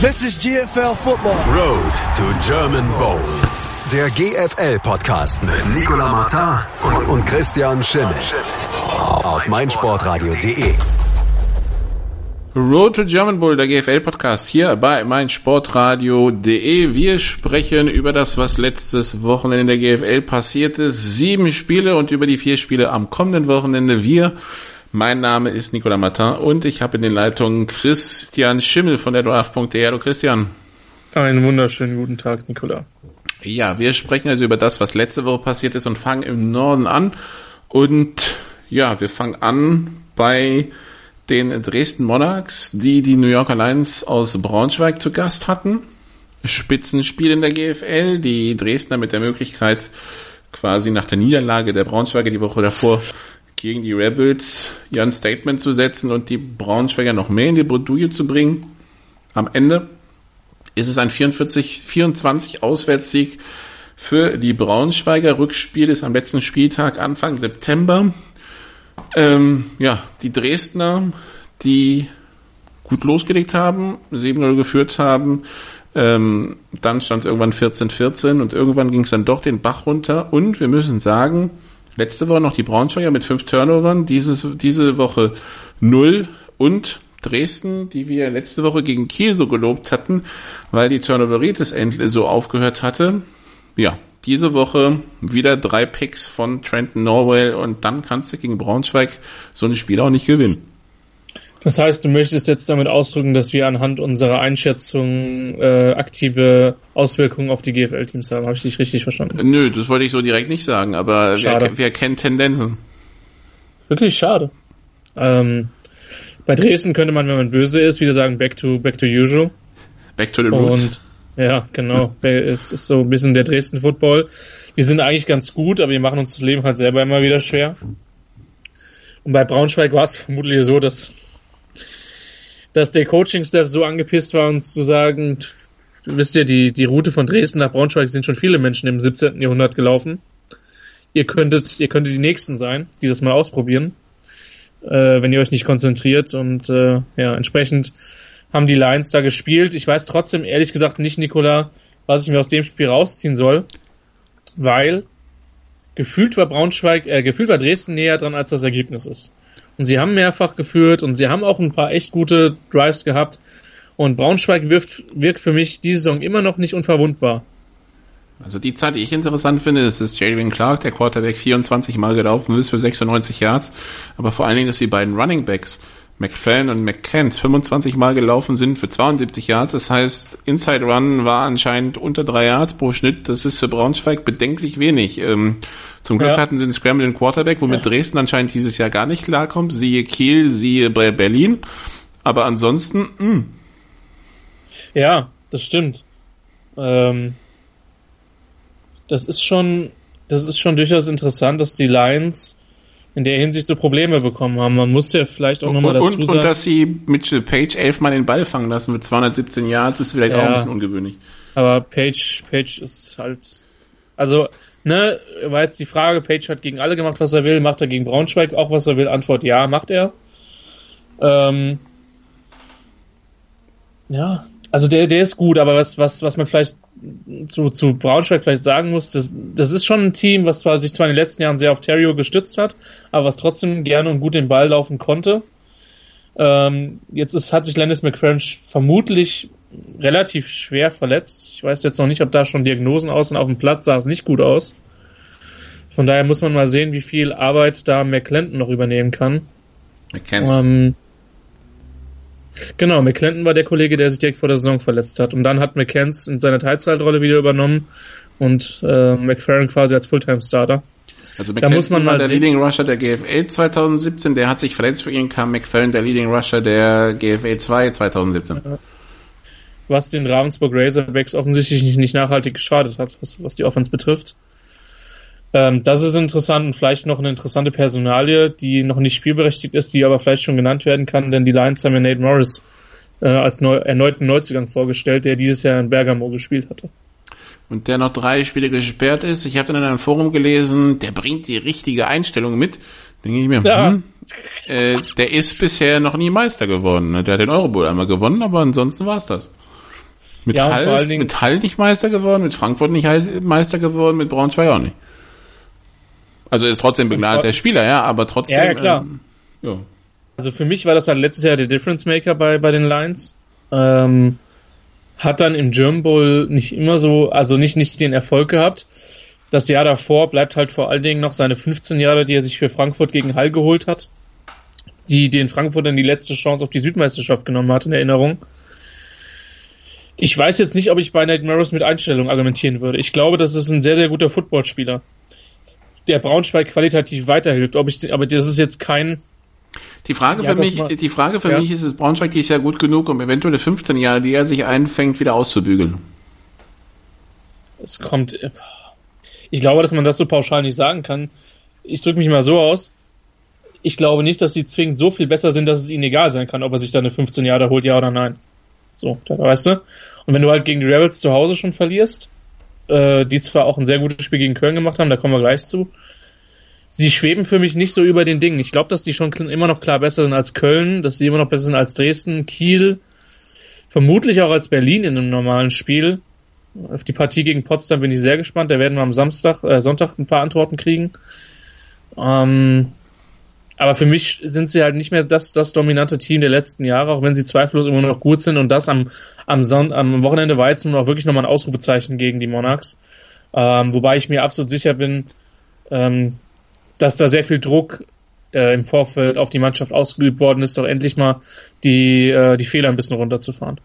This is GFL Football. Road to German Bowl. Der GFL-Podcast mit Nicolas Martin und Christian Schimmel. Auf meinsportradio.de. Road to German Bowl, der GFL-Podcast hier bei meinsportradio.de. Wir sprechen über das, was letztes Wochenende in der GFL passiert ist. Sieben Spiele und über die vier Spiele am kommenden Wochenende. Wir mein Name ist Nicolas Martin und ich habe in den Leitungen Christian Schimmel von der Draft.de. Hallo Christian. Einen wunderschönen guten Tag, Nicolas. Ja, wir sprechen also über das, was letzte Woche passiert ist und fangen im Norden an. Und ja, wir fangen an bei den Dresden Monarchs, die die New Yorker Lions aus Braunschweig zu Gast hatten. Spitzenspiel in der GFL, die Dresdner mit der Möglichkeit, quasi nach der Niederlage der Braunschweiger die Woche davor gegen die Rebels ja ein Statement zu setzen und die Braunschweiger noch mehr in die Bredouille zu bringen. Am Ende ist es ein 44, 24 Auswärtssieg für die Braunschweiger. Rückspiel ist am letzten Spieltag Anfang September. Ähm, ja, die Dresdner, die gut losgelegt haben, 7-0 geführt haben, ähm, dann stand es irgendwann 14-14 und irgendwann ging es dann doch den Bach runter und wir müssen sagen, Letzte Woche noch die Braunschweiger mit fünf Turnovern, dieses, diese Woche null und Dresden, die wir letzte Woche gegen Kiel so gelobt hatten, weil die Turnoveritis endlich so aufgehört hatte. Ja, diese Woche wieder drei Picks von Trenton Norwell und dann kannst du gegen Braunschweig so ein Spiel auch nicht gewinnen. Das heißt, du möchtest jetzt damit ausdrücken, dass wir anhand unserer Einschätzung äh, aktive Auswirkungen auf die GFL-Teams haben. Habe ich dich richtig verstanden? Nö, das wollte ich so direkt nicht sagen, aber wer, wer, kennt Tendenzen? Wirklich schade. Ähm, bei Dresden könnte man, wenn man böse ist, wieder sagen, back to, back to usual. Back to the roots. Und ja, genau. es ist so ein bisschen der Dresden-Football. Wir sind eigentlich ganz gut, aber wir machen uns das Leben halt selber immer wieder schwer. Und bei Braunschweig war es vermutlich so, dass dass der Coaching-Staff so angepisst war und zu sagen, wisst ihr, die, die Route von Dresden nach Braunschweig sind schon viele Menschen im 17. Jahrhundert gelaufen. Ihr könntet, ihr könntet die Nächsten sein, die das mal ausprobieren, äh, wenn ihr euch nicht konzentriert und äh, ja, entsprechend haben die Lions da gespielt. Ich weiß trotzdem ehrlich gesagt nicht, Nicola, was ich mir aus dem Spiel rausziehen soll, weil gefühlt war Braunschweig, äh, gefühlt war Dresden näher dran, als das Ergebnis ist. Und sie haben mehrfach geführt und sie haben auch ein paar echt gute Drives gehabt. Und Braunschweig wirft, wirkt für mich diese Saison immer noch nicht unverwundbar. Also die Zeit, die ich interessant finde, ist, dass Jalen Clark, der Quarterback, 24 Mal gelaufen ist für 96 Yards. Aber vor allen Dingen, dass die beiden Running Backs McFadden und McKent 25 Mal gelaufen sind für 72 Yards. Das heißt, Inside Run war anscheinend unter drei Yards pro Schnitt. Das ist für Braunschweig bedenklich wenig. Ähm, zum Glück ja. hatten sie einen Scramble Quarterback, womit ja. Dresden anscheinend dieses Jahr gar nicht klarkommt. Siehe Kiel, siehe Berlin. Aber ansonsten, mh. Hm. Ja, das stimmt. Ähm, das ist schon, das ist schon durchaus interessant, dass die Lions in der Hinsicht so Probleme bekommen haben. Man muss ja vielleicht auch nochmal dazu und, sagen. Und dass sie Mitchell Page elfmal den Ball fangen lassen mit 217 Yards ist vielleicht ja, auch ein bisschen ungewöhnlich. Aber Page, Page ist halt, also, ne, war jetzt die Frage, Page hat gegen alle gemacht, was er will, macht er gegen Braunschweig auch, was er will? Antwort ja, macht er. Ähm, ja, also der, der ist gut, aber was, was, was man vielleicht zu, zu Braunschweig vielleicht sagen muss, das, das ist schon ein Team, was zwar sich zwar in den letzten Jahren sehr auf Terrio gestützt hat, aber was trotzdem gerne und gut den Ball laufen konnte. Ähm, jetzt ist, hat sich Landis McCrunch vermutlich relativ schwer verletzt. Ich weiß jetzt noch nicht, ob da schon Diagnosen aus und auf dem Platz sah es nicht gut aus. Von daher muss man mal sehen, wie viel Arbeit da McClendon noch übernehmen kann. Ähm, Genau, McClendon war der Kollege, der sich direkt vor der Saison verletzt hat. Und dann hat McCanns in seiner Teilzeitrolle wieder übernommen und äh, McFerrin quasi als Fulltime-Starter. Also McClendon da muss man mal der sehen. Leading Rusher der GFL 2017, der hat sich verletzt, für ihn kam McFerrin der Leading Rusher der GFL 2 2017. Was den Ravensburg Razorbacks offensichtlich nicht, nicht nachhaltig geschadet hat, was, was die Offense betrifft. Ähm, das ist interessant und vielleicht noch eine interessante Personalie, die noch nicht spielberechtigt ist, die aber vielleicht schon genannt werden kann, denn die Lions haben ja Nate Morris äh, als neu, erneuten Neuzugang vorgestellt, der dieses Jahr in Bergamo gespielt hatte. Und der noch drei Spiele gesperrt ist. Ich habe dann in einem Forum gelesen, der bringt die richtige Einstellung mit. Denke ich mir, ja. hm, äh, der ist bisher noch nie Meister geworden. Ne? Der hat den Eurobowl einmal gewonnen, aber ansonsten war's das. Mit, ja, Hall, mit Hall nicht Meister geworden, mit Frankfurt nicht Meister geworden, mit Braunschweig auch nicht. Also ist trotzdem begleitet der Spieler, ja, aber trotzdem. Ja, ja klar. Ähm, ja. Also für mich war das halt letztes Jahr der Difference Maker bei, bei den Lions. Ähm, hat dann im German Bowl nicht immer so, also nicht, nicht den Erfolg gehabt. Das Jahr davor bleibt halt vor allen Dingen noch seine 15 Jahre, die er sich für Frankfurt gegen Hall geholt hat, die den Frankfurtern die letzte Chance auf die Südmeisterschaft genommen hat in Erinnerung. Ich weiß jetzt nicht, ob ich bei Nate Maris mit Einstellung argumentieren würde. Ich glaube, das ist ein sehr, sehr guter Footballspieler, der Braunschweig qualitativ weiterhilft. Ob ich, aber das ist jetzt kein die Frage ja, für mich, mal, die Frage für ja. mich ist es, Braunschweig ist ja gut genug, um eventuell 15 Jahre, die er sich einfängt, wieder auszubügeln. Es kommt, ich glaube, dass man das so pauschal nicht sagen kann. Ich drücke mich mal so aus. Ich glaube nicht, dass sie zwingend so viel besser sind, dass es ihnen egal sein kann, ob er sich da eine 15 Jahre holt, ja oder nein. So, da weißt du. Und wenn du halt gegen die Rebels zu Hause schon verlierst, äh, die zwar auch ein sehr gutes Spiel gegen Köln gemacht haben, da kommen wir gleich zu, sie schweben für mich nicht so über den Dingen. Ich glaube, dass die schon immer noch klar besser sind als Köln, dass sie immer noch besser sind als Dresden, Kiel, vermutlich auch als Berlin in einem normalen Spiel. Auf die Partie gegen Potsdam bin ich sehr gespannt. Da werden wir am Samstag, äh, Sonntag ein paar Antworten kriegen. Ähm, aber für mich sind sie halt nicht mehr das, das dominante Team der letzten Jahre, auch wenn sie zweifellos immer noch gut sind. Und das am, am, Son am Wochenende war jetzt nur noch wirklich nochmal ein Ausrufezeichen gegen die Monarchs. Ähm, wobei ich mir absolut sicher bin, ähm, dass da sehr viel Druck äh, im Vorfeld auf die Mannschaft ausgeübt worden ist, doch endlich mal die, äh, die Fehler ein bisschen runterzufahren.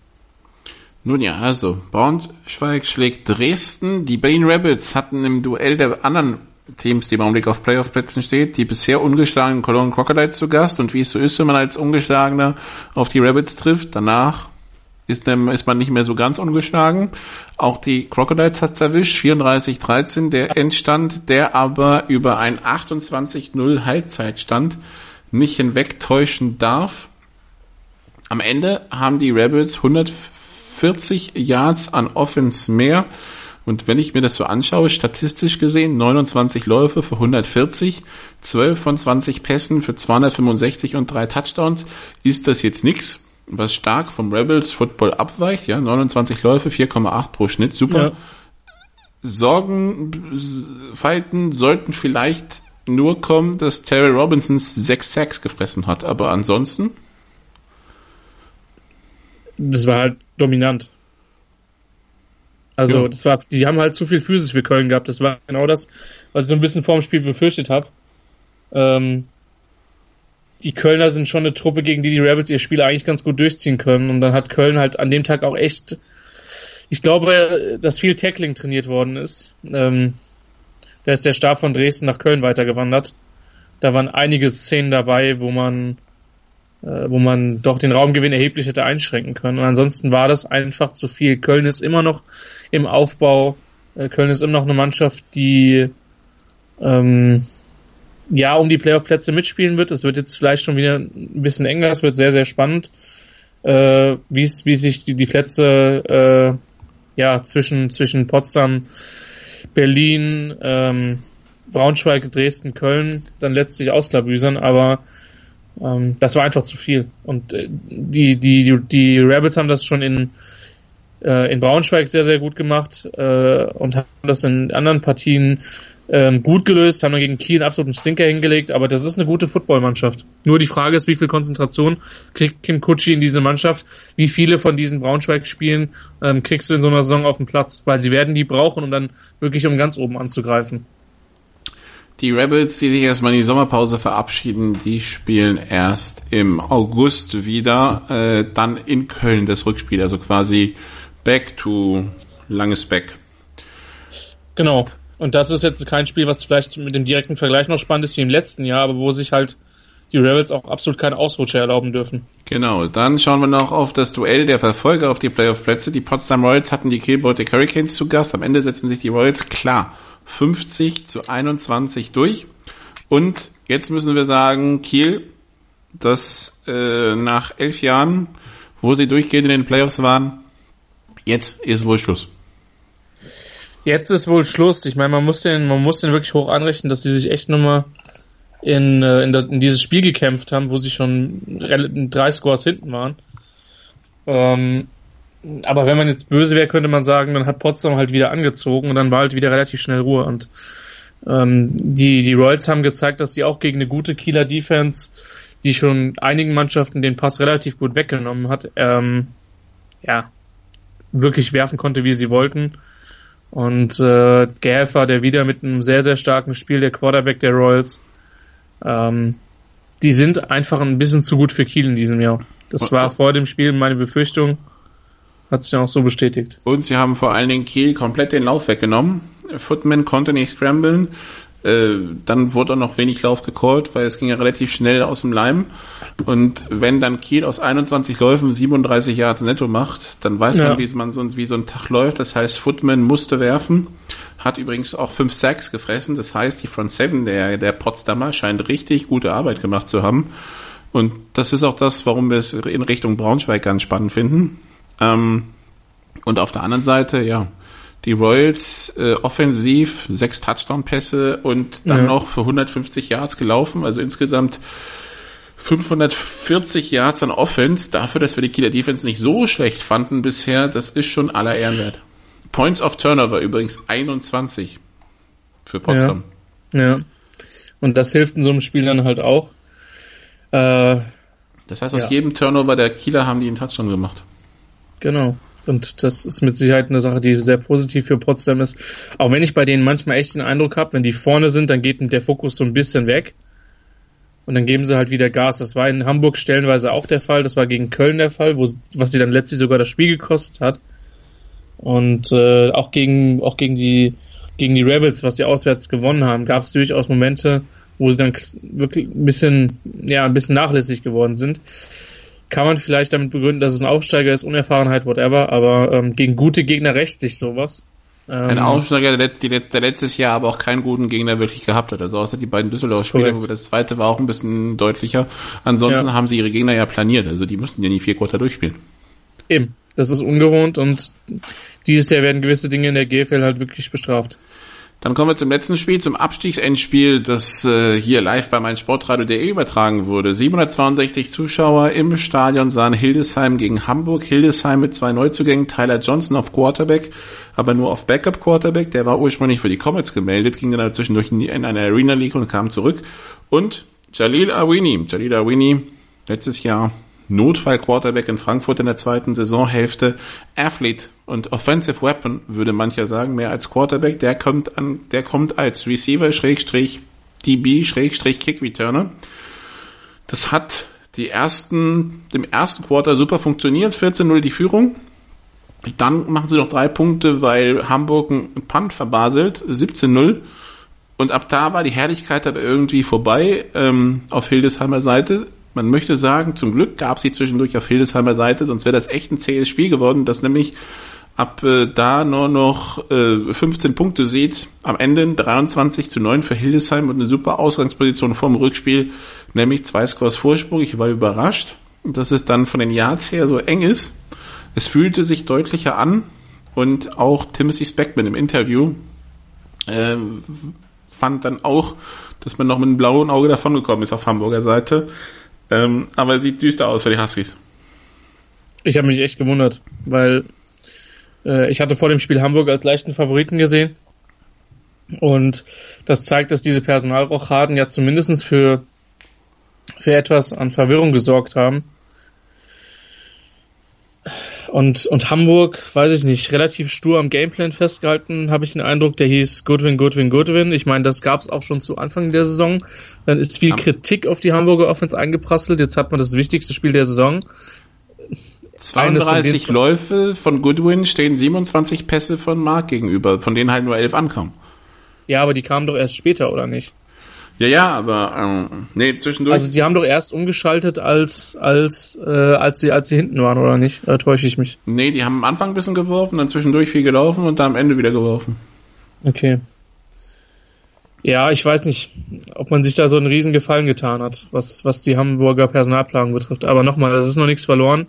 Nun ja, also Braunschweig schlägt Dresden. Die Berlin Rebels hatten im Duell der anderen Teams, die im Augenblick auf Playoff-Plätzen steht, die bisher ungeschlagenen Cologne Crocodiles zu Gast. Und wie es so ist, wenn man als Ungeschlagener auf die Rebels trifft, danach ist, ist man nicht mehr so ganz ungeschlagen. Auch die Crocodiles hat's erwischt, 34-13 der Endstand, der aber über ein 28-0 Halbzeitstand nicht hinwegtäuschen darf. Am Ende haben die Rebels 140 Yards an Offense mehr. Und wenn ich mir das so anschaue, statistisch gesehen, 29 Läufe für 140, 12 von 20 Pässen für 265 und drei Touchdowns, ist das jetzt nix was stark vom Rebels Football abweicht, ja, 29 Läufe, 4,8 pro Schnitt, super. Ja. Sorgenfalten sollten vielleicht nur kommen, dass Terry Robinsons sechs Sacks gefressen hat, aber ansonsten. Das war halt dominant. Also, ja. das war, die haben halt zu viel Physis für Köln gehabt. Das war genau das, was ich so ein bisschen vor dem Spiel befürchtet habe. Ähm, die Kölner sind schon eine Truppe, gegen die die Rebels ihr Spiel eigentlich ganz gut durchziehen können. Und dann hat Köln halt an dem Tag auch echt, ich glaube, dass viel Tackling trainiert worden ist. Ähm, da ist der Stab von Dresden nach Köln weitergewandert. Da waren einige Szenen dabei, wo man, äh, wo man doch den Raumgewinn erheblich hätte einschränken können. Und ansonsten war das einfach zu viel. Köln ist immer noch im Aufbau. Äh, Köln ist immer noch eine Mannschaft, die ähm, ja um die Playoff-Plätze mitspielen wird. Es wird jetzt vielleicht schon wieder ein bisschen enger, es wird sehr, sehr spannend, äh, wie sich die, die Plätze äh, ja zwischen, zwischen Potsdam, Berlin, ähm, Braunschweig, Dresden, Köln dann letztlich ausklabüsern, aber ähm, das war einfach zu viel. Und äh, die, die, die Rebels haben das schon in, äh, in Braunschweig sehr, sehr gut gemacht äh, und haben das in anderen Partien ähm, gut gelöst, haben dann gegen Kiel einen absoluten Stinker hingelegt, aber das ist eine gute Footballmannschaft. Nur die Frage ist, wie viel Konzentration kriegt Kim Kutschi in diese Mannschaft? Wie viele von diesen Braunschweig-Spielen ähm, kriegst du in so einer Saison auf den Platz? Weil sie werden die brauchen, um dann wirklich um ganz oben anzugreifen. Die Rebels, die sich erstmal in die Sommerpause verabschieden, die spielen erst im August wieder, äh, dann in Köln das Rückspiel, also quasi back to langes Back. Genau. Und das ist jetzt kein Spiel, was vielleicht mit dem direkten Vergleich noch spannend ist wie im letzten Jahr, aber wo sich halt die Rebels auch absolut keine Ausrutsche erlauben dürfen. Genau, dann schauen wir noch auf das Duell der Verfolger auf die Playoff-Plätze. Die Potsdam Royals hatten die Kielbeute Hurricanes zu Gast. Am Ende setzen sich die Royals klar 50 zu 21 durch. Und jetzt müssen wir sagen, Kiel, das äh, nach elf Jahren, wo sie durchgehend in den Playoffs waren, jetzt ist wohl Schluss. Jetzt ist wohl Schluss. Ich meine, man muss den, man muss den wirklich hoch anrechnen, dass sie sich echt nochmal in, äh, in, in dieses Spiel gekämpft haben, wo sie schon drei Scores hinten waren. Ähm, aber wenn man jetzt böse wäre, könnte man sagen, dann hat Potsdam halt wieder angezogen und dann war halt wieder relativ schnell Ruhe. Und ähm, die, die Royals haben gezeigt, dass die auch gegen eine gute Kieler Defense, die schon einigen Mannschaften den Pass relativ gut weggenommen hat, ähm, ja, wirklich werfen konnte, wie sie wollten. Und äh, Gäfer, der wieder mit einem sehr, sehr starken Spiel, der Quarterback der Royals, ähm, die sind einfach ein bisschen zu gut für Kiel in diesem Jahr. Das war vor dem Spiel meine Befürchtung. Hat sich dann auch so bestätigt. Und sie haben vor allen Dingen Kiel komplett den Lauf weggenommen. Footman konnte nicht scramblen. Äh, dann wurde auch noch wenig Lauf gecallt, weil es ging ja relativ schnell aus dem Leim. Und wenn dann Kiel aus 21 Läufen 37 Yards netto macht, dann weiß ja. man, wie man so, wie so ein Tag läuft. Das heißt, Footman musste werfen, hat übrigens auch fünf Sacks gefressen. Das heißt, die Front Seven der, der Potsdamer scheint richtig gute Arbeit gemacht zu haben. Und das ist auch das, warum wir es in Richtung Braunschweig ganz spannend finden. Ähm, und auf der anderen Seite, ja, die Royals äh, offensiv sechs Touchdown-Pässe und dann ja. noch für 150 Yards gelaufen, also insgesamt 540 Yards an Offense. Dafür, dass wir die Kieler Defense nicht so schlecht fanden bisher, das ist schon aller Ehrenwert. Points of Turnover übrigens 21 für Potsdam. Ja. ja. Und das hilft in so einem Spiel dann halt auch. Äh, das heißt, aus ja. jedem Turnover der Kieler haben die einen Touchdown gemacht. Genau. Und das ist mit Sicherheit eine Sache, die sehr positiv für Potsdam ist. Auch wenn ich bei denen manchmal echt den Eindruck habe, wenn die vorne sind, dann geht der Fokus so ein bisschen weg. Und dann geben sie halt wieder Gas. Das war in Hamburg stellenweise auch der Fall. Das war gegen Köln der Fall, wo, was sie dann letztlich sogar das Spiel gekostet hat. Und äh, auch gegen auch gegen die gegen die Rebels, was die auswärts gewonnen haben, gab es durchaus Momente, wo sie dann wirklich ein bisschen ja ein bisschen nachlässig geworden sind kann man vielleicht damit begründen, dass es ein Aufsteiger ist, Unerfahrenheit, whatever, aber ähm, gegen gute Gegner rächt sich sowas. Ähm, ein Aufsteiger, der, der, der, letztes Jahr aber auch keinen guten Gegner wirklich gehabt hat. Also außer die beiden Düsseldorf-Spiele, wo das zweite war auch ein bisschen deutlicher. Ansonsten ja. haben sie ihre Gegner ja planiert. Also die mussten ja nie vier Quarter durchspielen. Eben. Das ist ungewohnt und dieses Jahr werden gewisse Dinge in der GFL halt wirklich bestraft. Dann kommen wir zum letzten Spiel, zum Abstiegsendspiel, das äh, hier live bei meinsportradio.de übertragen wurde. 762 Zuschauer im Stadion sahen Hildesheim gegen Hamburg. Hildesheim mit zwei Neuzugängen, Tyler Johnson auf Quarterback, aber nur auf Backup Quarterback. Der war ursprünglich für die Comets gemeldet, ging dann zwischendurch in, in eine Arena League und kam zurück. Und Jalil Awini. Jalil Awini, letztes Jahr Notfall-Quarterback in Frankfurt in der zweiten Saisonhälfte, Athlete und Offensive Weapon, würde mancher sagen, mehr als Quarterback. Der kommt an, der kommt als Receiver, Schrägstrich, DB, Schrägstrich, Kick Returner. Das hat die ersten, dem ersten Quarter super funktioniert, 14-0 die Führung. Dann machen sie noch drei Punkte, weil Hamburg einen Punt verbaselt, 17-0. Und ab da war die Herrlichkeit aber irgendwie vorbei ähm, auf Hildesheimer Seite. Man möchte sagen, zum Glück gab sie zwischendurch auf Hildesheimer Seite, sonst wäre das echt ein zähes Spiel geworden, das nämlich ab äh, da nur noch äh, 15 Punkte sieht. Am Ende 23 zu 9 für Hildesheim und eine super Ausgangsposition vorm Rückspiel, nämlich zwei Scores Vorsprung. Ich war überrascht, dass es dann von den Yards her so eng ist. Es fühlte sich deutlicher an und auch Timothy Speckman im Interview äh, fand dann auch, dass man noch mit einem blauen Auge davongekommen ist auf Hamburger Seite. Ähm, aber sieht düster aus für die Huskies. Ich habe mich echt gewundert, weil äh, ich hatte vor dem Spiel Hamburg als leichten Favoriten gesehen. Und das zeigt, dass diese Personalrochaden ja zumindest für, für etwas an Verwirrung gesorgt haben. Und, und Hamburg, weiß ich nicht, relativ stur am Gameplan festgehalten, habe ich den Eindruck, der hieß Goodwin, Goodwin, Goodwin. Ich meine, das gab es auch schon zu Anfang der Saison. Dann ist viel Kritik auf die Hamburger Offense eingeprasselt. Jetzt hat man das wichtigste Spiel der Saison. 32 von Läufe von Goodwin stehen 27 Pässe von Mark gegenüber, von denen halt nur 11 ankamen. Ja, aber die kamen doch erst später, oder nicht? Ja, ja, aber ähm, nee, zwischendurch. Also die haben doch erst umgeschaltet, als als äh, als sie als sie hinten waren, oder nicht? Da täusche ich mich. Nee, die haben am Anfang ein bisschen geworfen, dann zwischendurch viel gelaufen und dann am Ende wieder geworfen. Okay. Ja, ich weiß nicht, ob man sich da so einen riesen Gefallen getan hat, was was die Hamburger Personalplanung betrifft. Aber nochmal, das ist noch nichts verloren.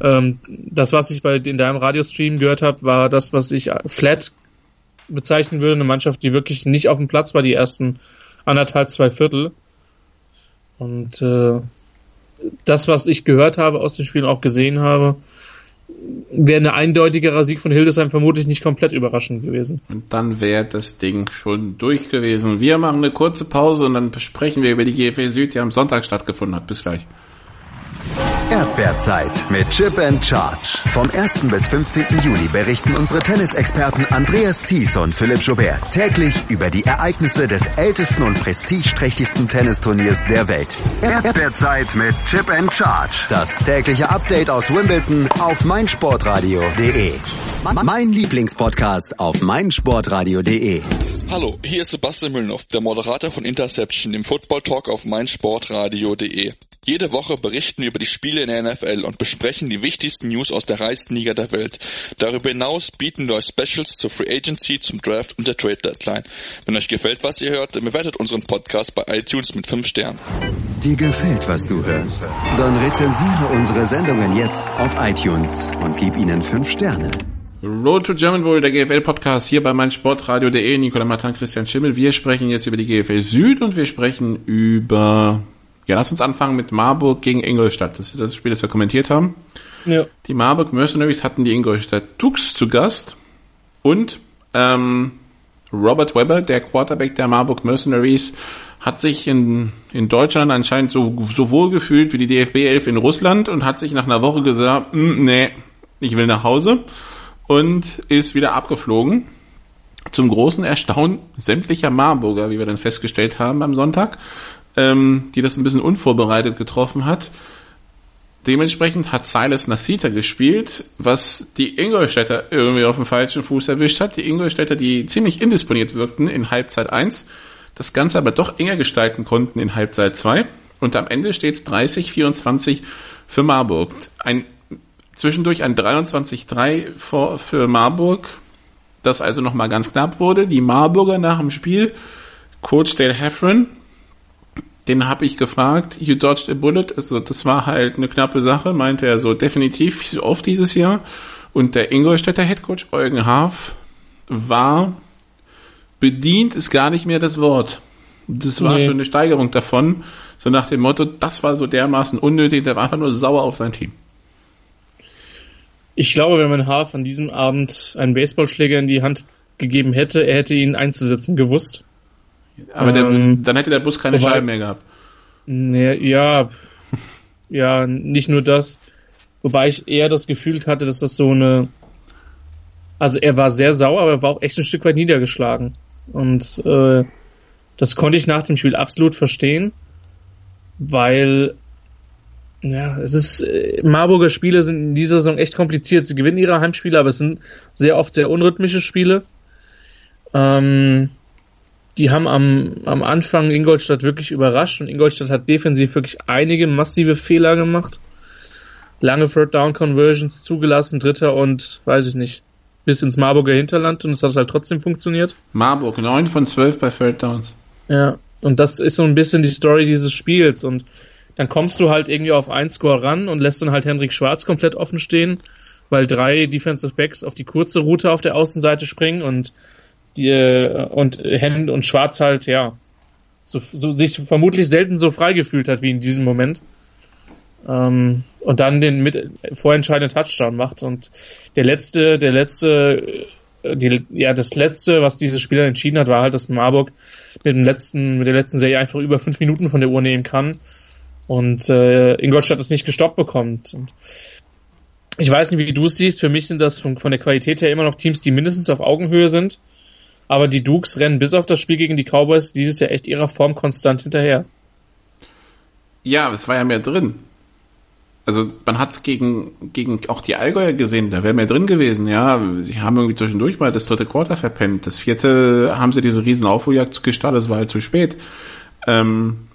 Ähm, das, was ich bei in deinem Radiostream gehört habe, war das, was ich flat bezeichnen würde, eine Mannschaft, die wirklich nicht auf dem Platz war die ersten anderthalb, zwei Viertel. Und äh, das, was ich gehört habe aus den Spielen, auch gesehen habe, wäre ein eindeutigerer Sieg von Hildesheim vermutlich nicht komplett überraschend gewesen. Und dann wäre das Ding schon durch gewesen. Wir machen eine kurze Pause und dann besprechen wir über die GFL Süd, die am Sonntag stattgefunden hat. Bis gleich. Erdbeerzeit mit Chip and Charge. Vom 1. bis 15. Juli berichten unsere Tennisexperten Andreas Thies und Philipp Joubert täglich über die Ereignisse des ältesten und prestigeträchtigsten Tennisturniers der Welt. Erdbeerzeit mit Chip and Charge. Das tägliche Update aus Wimbledon auf meinsportradio.de. Mein Lieblingspodcast auf meinsportradio.de. Hallo, hier ist Sebastian Müllnow, der Moderator von Interception, dem Football Talk auf meinsportradio.de. Jede Woche berichten wir über die Spiele in der NFL und besprechen die wichtigsten News aus der reichsten Liga der Welt. Darüber hinaus bieten wir euch Specials zur Free Agency, zum Draft und der Trade Deadline. Wenn euch gefällt, was ihr hört, dann bewertet unseren Podcast bei iTunes mit 5 Sternen. Dir gefällt, was du hörst? Dann rezensiere unsere Sendungen jetzt auf iTunes und gib ihnen 5 Sterne. Road to German Bowl, der GFL-Podcast hier bei meinsportradio.de. Nikola Matan, Christian Schimmel. Wir sprechen jetzt über die GFL Süd und wir sprechen über ja, lass uns anfangen mit Marburg gegen Ingolstadt. Das ist das Spiel, das wir kommentiert haben. Ja. Die Marburg Mercenaries hatten die Ingolstadt Tux zu Gast und ähm, Robert Webber, der Quarterback der Marburg Mercenaries, hat sich in, in Deutschland anscheinend so, so wohl gefühlt wie die DFB 11 in Russland und hat sich nach einer Woche gesagt, hm, nee, ich will nach Hause und ist wieder abgeflogen. Zum großen Erstaunen sämtlicher Marburger, wie wir dann festgestellt haben am Sonntag ähm, die das ein bisschen unvorbereitet getroffen hat. Dementsprechend hat Silas Nasita gespielt, was die Ingolstädter irgendwie auf dem falschen Fuß erwischt hat. Die Ingolstädter, die ziemlich indisponiert wirkten in Halbzeit 1, das Ganze aber doch enger gestalten konnten in Halbzeit 2. Und am Ende steht es 30-24 für Marburg. Ein, zwischendurch ein 23-3 für Marburg, das also nochmal ganz knapp wurde. Die Marburger nach dem Spiel, Coach Dale Heffron, den habe ich gefragt, you dodged a bullet, also das war halt eine knappe Sache, meinte er so definitiv, wie so oft dieses Jahr. Und der Ingolstädter Headcoach Eugen Haaf war bedient, ist gar nicht mehr das Wort. Das war nee. schon eine Steigerung davon, so nach dem Motto, das war so dermaßen unnötig, der war einfach nur sauer auf sein Team. Ich glaube, wenn man Haaf an diesem Abend einen Baseballschläger in die Hand gegeben hätte, er hätte ihn einzusetzen gewusst. Aber ähm, der, dann hätte der Bus keine wobei, Scheiben mehr gehabt. Ne, ja, ja, nicht nur das. Wobei ich eher das Gefühl hatte, dass das so eine. Also er war sehr sauer, aber er war auch echt ein Stück weit niedergeschlagen. Und äh, das konnte ich nach dem Spiel absolut verstehen, weil ja, es ist äh, Marburger Spiele sind in dieser Saison echt kompliziert. Sie gewinnen ihre Heimspiele, aber es sind sehr oft sehr unrhythmische Spiele. Ähm, die haben am, am Anfang Ingolstadt wirklich überrascht und Ingolstadt hat defensiv wirklich einige massive Fehler gemacht. Lange Third Down Conversions zugelassen, Dritter und weiß ich nicht, bis ins Marburger Hinterland und es hat halt trotzdem funktioniert. Marburg, 9 von 12 bei Third Downs. Ja, und das ist so ein bisschen die Story dieses Spiels und dann kommst du halt irgendwie auf einen Score ran und lässt dann halt Hendrik Schwarz komplett offen stehen, weil drei Defensive Backs auf die kurze Route auf der Außenseite springen und die, äh, und Hemd und Schwarz halt, ja, so, so, sich vermutlich selten so frei gefühlt hat wie in diesem Moment. Ähm, und dann den mit vorentscheidenden Touchdown macht. Und der letzte, der letzte, äh, die, ja, das letzte, was dieses Spiel entschieden hat, war halt, dass Marburg mit dem letzten, mit der letzten Serie einfach über fünf Minuten von der Uhr nehmen kann. Und äh, Ingolstadt es nicht gestoppt bekommt. Und ich weiß nicht, wie du es siehst. Für mich sind das von, von der Qualität her immer noch Teams, die mindestens auf Augenhöhe sind. Aber die Dukes rennen bis auf das Spiel gegen die Cowboys dieses Jahr echt ihrer Form konstant hinterher. Ja, es war ja mehr drin. Also man hat es gegen, gegen auch die Allgäuer gesehen, da wäre mehr drin gewesen, ja. Sie haben irgendwie zwischendurch mal das dritte Quarter verpennt. Das vierte haben sie diese riesen Aufholjagd gestartet, das war halt zu spät. Ähm,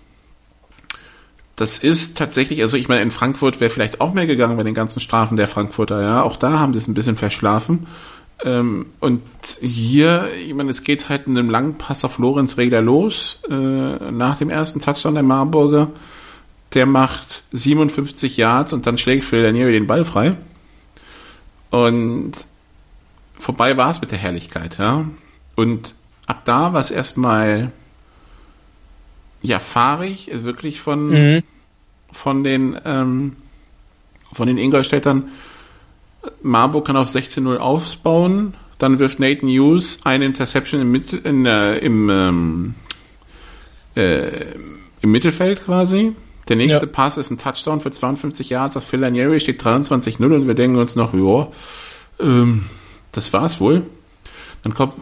das ist tatsächlich, also ich meine, in Frankfurt wäre vielleicht auch mehr gegangen bei den ganzen Strafen der Frankfurter, ja. Auch da haben sie es ein bisschen verschlafen. Ähm, und hier, ich meine, es geht halt in einem langen Pass auf Lorenz Regler los, äh, nach dem ersten Touchdown der Marburger. Der macht 57 Yards und dann schlägt Phil Daniel den Ball frei. Und vorbei war es mit der Herrlichkeit, ja. Und ab da war es erstmal ja fahrig, wirklich von, mhm. von den ähm, von den Ingolstädtern Marburg kann auf 16-0 aufbauen. Dann wirft Nathan Hughes eine Interception im, Mittel, in, äh, im, ähm, äh, im Mittelfeld quasi. Der nächste ja. Pass ist ein Touchdown für 52 Yards auf Phil Lanieri, steht 23-0 und wir denken uns noch, ja, ähm, das war's wohl. Dann kommt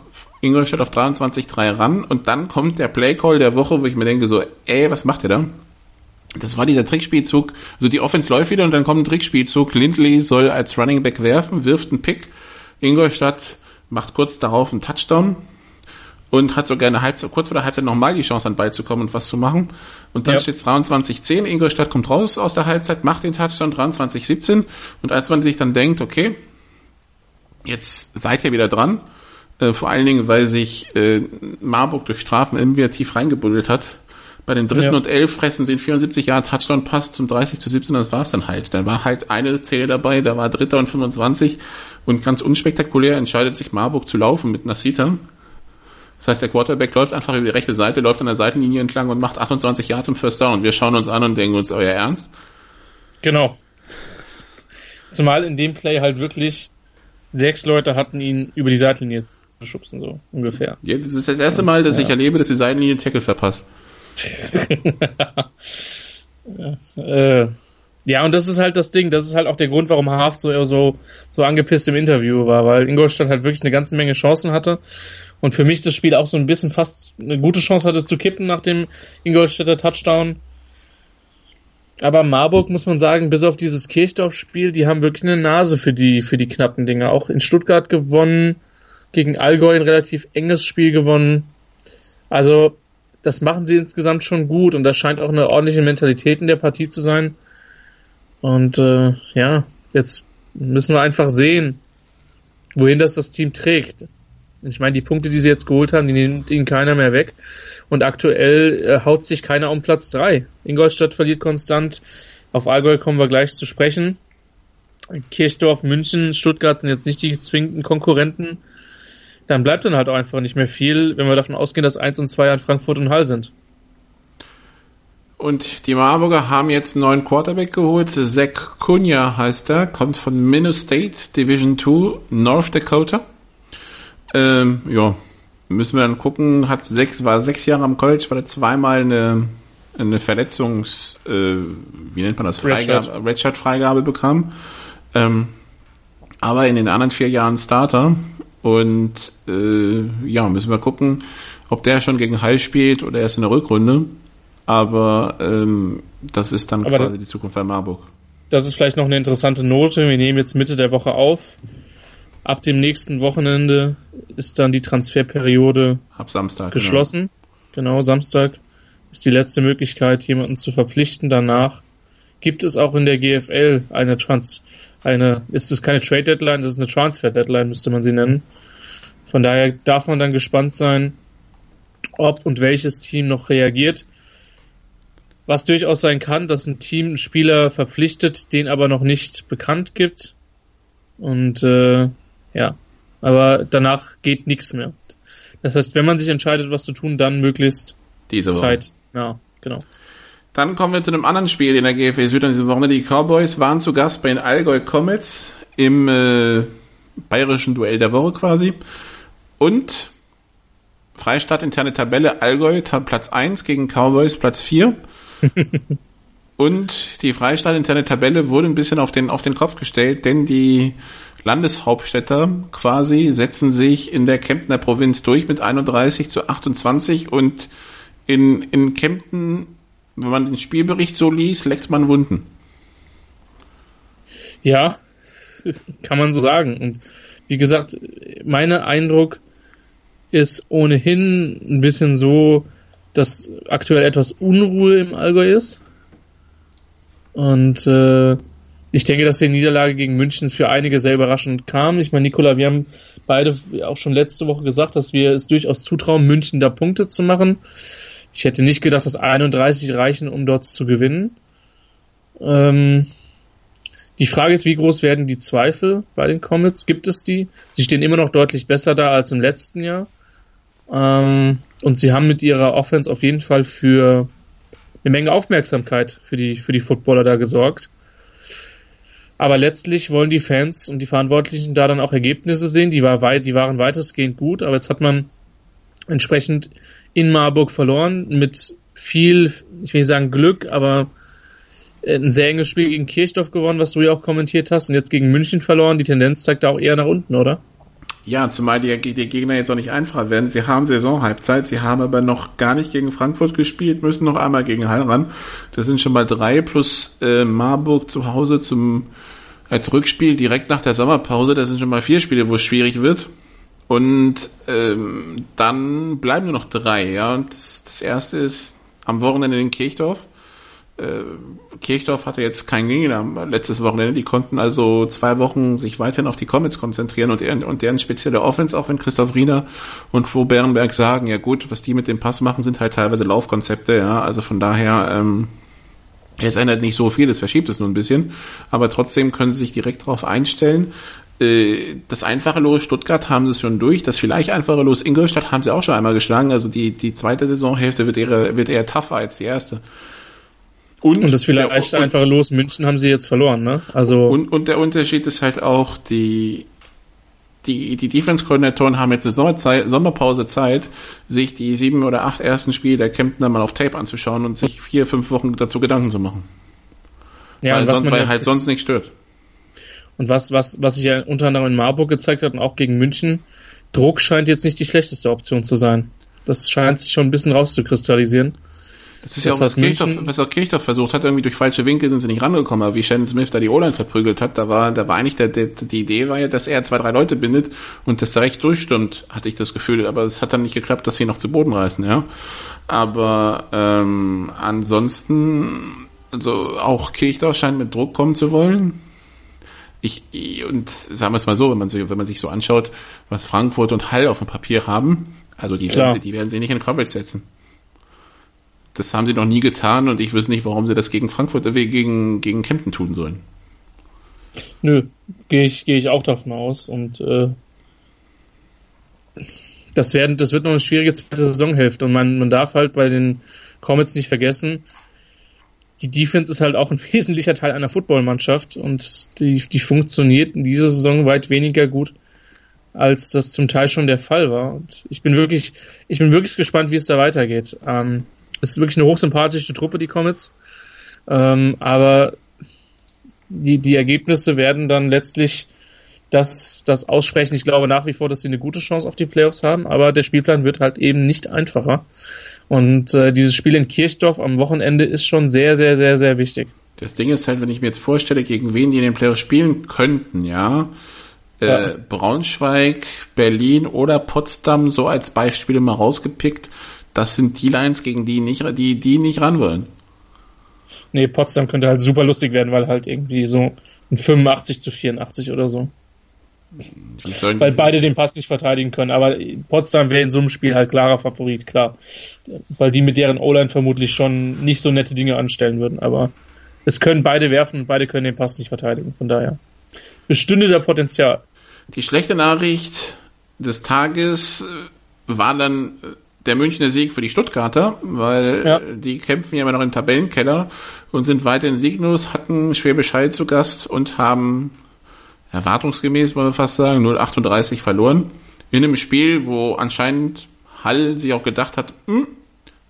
Ingolstadt auf 23-3 ran und dann kommt der Playcall der Woche, wo ich mir denke so, ey, was macht ihr da? Das war dieser Trickspielzug, also die Offense läuft wieder und dann kommt ein Trickspielzug. Lindley soll als Running Back werfen, wirft einen Pick. Ingolstadt macht kurz darauf einen Touchdown und hat sogar eine Halbzeit, kurz vor der Halbzeit nochmal die Chance an Ball zu kommen und was zu machen. Und dann ja. steht es 23-10, Ingolstadt kommt raus aus der Halbzeit, macht den Touchdown 23-17 und als man sich dann denkt, okay, jetzt seid ihr wieder dran, äh, vor allen Dingen, weil sich äh, Marburg durch Strafen irgendwie tief reingebuddelt hat, bei den dritten ja. und elf fressen sie in 74 Jahren Touchdown passt zum 30 zu 17, das war's dann halt. Da war halt eine Zähle dabei, da war dritter und 25 und ganz unspektakulär entscheidet sich Marburg zu laufen mit Nasita. Das heißt, der Quarterback läuft einfach über die rechte Seite, läuft an der Seitenlinie entlang und macht 28 Yards zum First Down und wir schauen uns an und denken uns, euer Ernst? Genau. Zumal in dem Play halt wirklich sechs Leute hatten ihn über die Seitenlinie zu schubsen, so ungefähr. Ja, das ist das erste Mal, dass ja. ich erlebe, dass die Seitenlinie Tackle verpasst. äh, ja, und das ist halt das Ding, das ist halt auch der Grund, warum Haaf so, so, so angepisst im Interview war, weil Ingolstadt halt wirklich eine ganze Menge Chancen hatte und für mich das Spiel auch so ein bisschen fast eine gute Chance hatte zu kippen nach dem Ingolstädter Touchdown. Aber Marburg muss man sagen, bis auf dieses Kirchdorf-Spiel, die haben wirklich eine Nase für die, für die knappen Dinge. Auch in Stuttgart gewonnen, gegen Allgäu ein relativ enges Spiel gewonnen. Also, das machen sie insgesamt schon gut und das scheint auch eine ordentliche Mentalität in der Partie zu sein. Und äh, ja, jetzt müssen wir einfach sehen, wohin das das Team trägt. Ich meine, die Punkte, die sie jetzt geholt haben, die nimmt ihnen keiner mehr weg. Und aktuell äh, haut sich keiner um Platz drei. Ingolstadt verliert konstant. Auf Allgäu kommen wir gleich zu sprechen. Kirchdorf, München, Stuttgart sind jetzt nicht die zwingenden Konkurrenten dann bleibt dann halt auch einfach nicht mehr viel, wenn wir davon ausgehen, dass 1 und 2 an Frankfurt und Hall sind. Und die Marburger haben jetzt einen neuen Quarterback geholt. Zach Cunha heißt er, kommt von Minnesota State, Division 2, North Dakota. Ähm, ja, müssen wir dann gucken. Hat sechs, war sechs Jahre am College, weil er zweimal eine, eine Verletzungs, äh, wie nennt man das, Freigabe, Redshirt-Freigabe bekam. Ähm, aber in den anderen vier Jahren Starter und äh, ja, müssen wir gucken, ob der schon gegen Hall spielt oder erst in der Rückrunde. Aber ähm, das ist dann Aber quasi die Zukunft bei Marburg. Das ist vielleicht noch eine interessante Note. Wir nehmen jetzt Mitte der Woche auf. Ab dem nächsten Wochenende ist dann die Transferperiode Ab Samstag, genau. geschlossen. Genau. genau, Samstag ist die letzte Möglichkeit, jemanden zu verpflichten. Danach gibt es auch in der GFL eine Trans, eine, ist es keine Trade Deadline, das ist eine Transfer Deadline, müsste man sie nennen. Von daher darf man dann gespannt sein, ob und welches Team noch reagiert. Was durchaus sein kann, dass ein Team einen Spieler verpflichtet, den aber noch nicht bekannt gibt. Und äh, ja, aber danach geht nichts mehr. Das heißt, wenn man sich entscheidet, was zu tun, dann möglichst Diese Zeit. Ja, genau. Dann kommen wir zu einem anderen Spiel in der GFL Süd an diesem Wochenende. Die Cowboys waren zu Gast bei den Allgäu Comets im äh, bayerischen Duell der Woche quasi. Und Freistadt interne Tabelle Allgäu Platz 1 gegen Cowboys Platz 4. Und die Freistadt interne Tabelle wurde ein bisschen auf den, auf den Kopf gestellt, denn die Landeshauptstädter quasi setzen sich in der Kemptner Provinz durch mit 31 zu 28 und in, in Kempten wenn man den Spielbericht so liest, leckt man Wunden. Ja, kann man so sagen. Und wie gesagt, mein Eindruck ist ohnehin ein bisschen so, dass aktuell etwas Unruhe im Allgäu ist. Und äh, ich denke, dass die Niederlage gegen München für einige sehr überraschend kam. Ich meine, Nikola, wir haben beide auch schon letzte Woche gesagt, dass wir es durchaus zutrauen, München da Punkte zu machen. Ich hätte nicht gedacht, dass 31 reichen, um dort zu gewinnen. Ähm, die Frage ist, wie groß werden die Zweifel bei den Comets? Gibt es die? Sie stehen immer noch deutlich besser da als im letzten Jahr. Ähm, und sie haben mit ihrer Offense auf jeden Fall für eine Menge Aufmerksamkeit für die, für die Footballer da gesorgt. Aber letztlich wollen die Fans und die Verantwortlichen da dann auch Ergebnisse sehen. Die, war weit, die waren weitestgehend gut, aber jetzt hat man entsprechend in Marburg verloren mit viel, ich will nicht sagen Glück, aber ein sehr enges Spiel gegen Kirchdorf gewonnen, was du ja auch kommentiert hast, und jetzt gegen München verloren. Die Tendenz zeigt da auch eher nach unten, oder? Ja, zumal die, die Gegner jetzt auch nicht einfacher werden. Sie haben Saisonhalbzeit, sie haben aber noch gar nicht gegen Frankfurt gespielt, müssen noch einmal gegen Hall ran. Das sind schon mal drei plus äh, Marburg zu Hause zum als Rückspiel direkt nach der Sommerpause. Das sind schon mal vier Spiele, wo es schwierig wird. Und ähm, dann bleiben nur noch drei. Ja, das, das erste ist am Wochenende in Kirchdorf äh, Kirchdorf hatte jetzt keinen Gegner letztes Wochenende. Die konnten also zwei Wochen sich weiterhin auf die Comets konzentrieren und deren, und deren spezielle Offense, auch wenn Christoph Riener und Flo Bärenberg sagen, ja gut, was die mit dem Pass machen, sind halt teilweise Laufkonzepte, ja, also von daher, ähm, es ändert nicht so viel, es verschiebt es nur ein bisschen, aber trotzdem können sie sich direkt darauf einstellen. Äh, das einfache Los Stuttgart haben sie schon durch, das vielleicht einfache Los Ingolstadt haben sie auch schon einmal geschlagen, also die, die zweite Saisonhälfte wird eher, wird eher tougher als die erste. Und, und das vielleicht der, einfach los, München haben sie jetzt verloren, ne? Also und, und der Unterschied ist halt auch, die, die, die Defense-Koordinatoren haben jetzt eine Sommerzeit, Sommerpause Zeit, sich die sieben oder acht ersten Spiele der Kemptner mal auf Tape anzuschauen und sich vier, fünf Wochen dazu Gedanken zu machen. Ja, weil, sonst, weil halt sonst nichts stört. Und was, was, was sich ja unter anderem in Marburg gezeigt hat und auch gegen München, Druck scheint jetzt nicht die schlechteste Option zu sein. Das scheint sich schon ein bisschen rauszukristallisieren. Das ist das ja auch, was Kirchdorf, was auch Kirchdorf versucht hat, irgendwie durch falsche Winkel sind sie nicht rangekommen, aber wie Shannon Smith da die O-Line verprügelt hat, da war, da war eigentlich der, der, die Idee war ja, dass er zwei, drei Leute bindet und dass er recht durchstürmt, hatte ich das Gefühl, aber es hat dann nicht geklappt, dass sie noch zu Boden reißen, ja. Aber ähm, ansonsten, also auch Kirchdorf scheint mit Druck kommen zu wollen. Ich, und sagen wir es mal so, wenn man, sich, wenn man sich so anschaut, was Frankfurt und Hall auf dem Papier haben, also die werden, sie, die werden sie nicht in Coverage setzen. Das haben sie noch nie getan und ich wüsste nicht, warum sie das gegen Frankfurt, äh, gegen, gegen Kempten tun sollen. Nö, gehe ich, gehe ich auch davon aus und äh, das, werden, das wird noch eine schwierige zweite Saisonhälfte und man, man darf halt bei den Comets nicht vergessen, die Defense ist halt auch ein wesentlicher Teil einer Footballmannschaft und die, die funktioniert in dieser Saison weit weniger gut, als das zum Teil schon der Fall war. Und ich bin wirklich, ich bin wirklich gespannt, wie es da weitergeht. Ähm, es ist wirklich eine hochsympathische Truppe, die Comets. Ähm, aber die, die Ergebnisse werden dann letztlich das, das aussprechen. Ich glaube nach wie vor, dass sie eine gute Chance auf die Playoffs haben, aber der Spielplan wird halt eben nicht einfacher. Und äh, dieses Spiel in Kirchdorf am Wochenende ist schon sehr, sehr, sehr, sehr wichtig. Das Ding ist halt, wenn ich mir jetzt vorstelle, gegen wen die in den Playoffs spielen könnten, ja, äh, ja. Braunschweig, Berlin oder Potsdam so als Beispiele mal rausgepickt, das sind die Lines, gegen die nicht, die, die nicht ran wollen. Nee, Potsdam könnte halt super lustig werden, weil halt irgendwie so ein 85 zu 84 oder so. Weil beide den Pass nicht verteidigen können, aber Potsdam wäre in so einem Spiel halt klarer Favorit, klar. Weil die mit deren O-Line vermutlich schon nicht so nette Dinge anstellen würden, aber es können beide werfen und beide können den Pass nicht verteidigen, von daher bestünde da Potenzial. Die schlechte Nachricht des Tages war dann der Münchner Sieg für die Stuttgarter, weil ja. die kämpfen ja immer noch im Tabellenkeller und sind weiterhin sieglos, hatten Schwäbisch Hall zu Gast und haben erwartungsgemäß, wollen wir fast sagen, 0,38 verloren. In einem Spiel, wo anscheinend Hall sich auch gedacht hat, hm,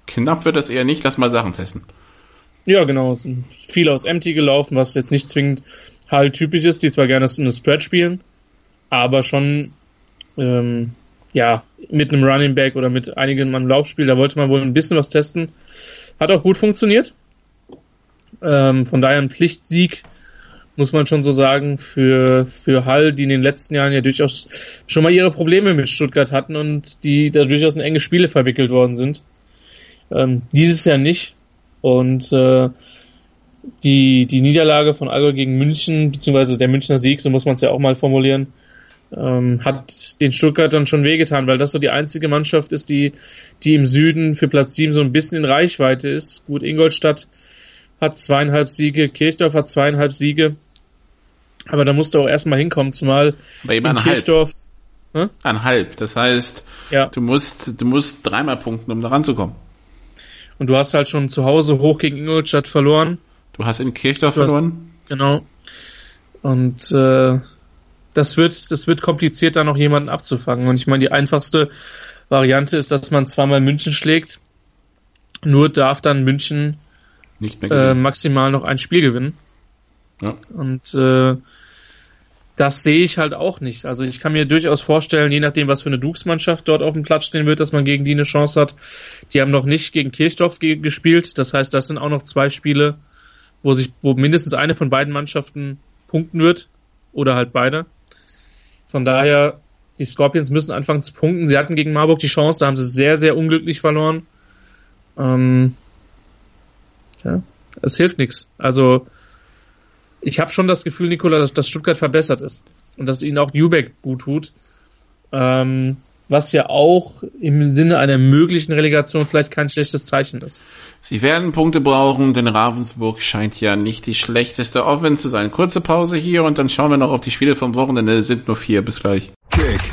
knapp wird das eher nicht, lass mal Sachen testen. Ja, genau. Es sind viel aus Empty gelaufen, was jetzt nicht zwingend Hall typisch ist, die zwar gerne eine Spread spielen, aber schon ähm, ja, mit einem Running Back oder mit einigen am Laufspiel, da wollte man wohl ein bisschen was testen. Hat auch gut funktioniert. Ähm, von daher ein Pflichtsieg, muss man schon so sagen, für, für Hall, die in den letzten Jahren ja durchaus schon mal ihre Probleme mit Stuttgart hatten und die da durchaus in enge Spiele verwickelt worden sind. Ähm, dieses Jahr nicht. Und äh, die, die Niederlage von Allgäu gegen München, beziehungsweise der Münchner Sieg, so muss man es ja auch mal formulieren, ähm, hat den Stuttgartern schon wehgetan, weil das so die einzige Mannschaft ist, die, die im Süden für Platz 7 so ein bisschen in Reichweite ist. Gut, Ingolstadt hat zweieinhalb Siege, Kirchdorf hat zweieinhalb Siege. Aber da musst du auch erstmal hinkommen, zumal Bei in Kirchdorf. Hm? Anhalb. Das heißt, ja. du musst, du musst dreimal punkten, um da ranzukommen. Und du hast halt schon zu Hause hoch gegen Ingolstadt verloren. Du hast in Kirchdorf hast, verloren. Genau. Und äh, das wird, das wird kompliziert, da noch jemanden abzufangen. Und ich meine, die einfachste Variante ist, dass man zweimal München schlägt. Nur darf dann München äh, maximal noch ein Spiel gewinnen. Ja. Und äh, das sehe ich halt auch nicht. Also ich kann mir durchaus vorstellen, je nachdem, was für eine Dukes-Mannschaft dort auf dem Platz stehen wird, dass man gegen die eine Chance hat. Die haben noch nicht gegen Kirchdorf ge gespielt. Das heißt, das sind auch noch zwei Spiele, wo sich, wo mindestens eine von beiden Mannschaften punkten wird. Oder halt beide. Von daher, die Scorpions müssen anfangen zu punkten. Sie hatten gegen Marburg die Chance, da haben sie sehr, sehr unglücklich verloren. Ähm, ja, es hilft nichts. Also, ich habe schon das Gefühl, Nikola, dass, dass, Stuttgart verbessert ist und dass ihnen auch Newbeck gut tut. Ähm, was ja auch im Sinne einer möglichen Relegation vielleicht kein schlechtes Zeichen ist. Sie werden Punkte brauchen, denn Ravensburg scheint ja nicht die schlechteste Offense zu sein. Kurze Pause hier und dann schauen wir noch auf die Spiele vom Wochenende. Es sind nur vier. Bis gleich. Kick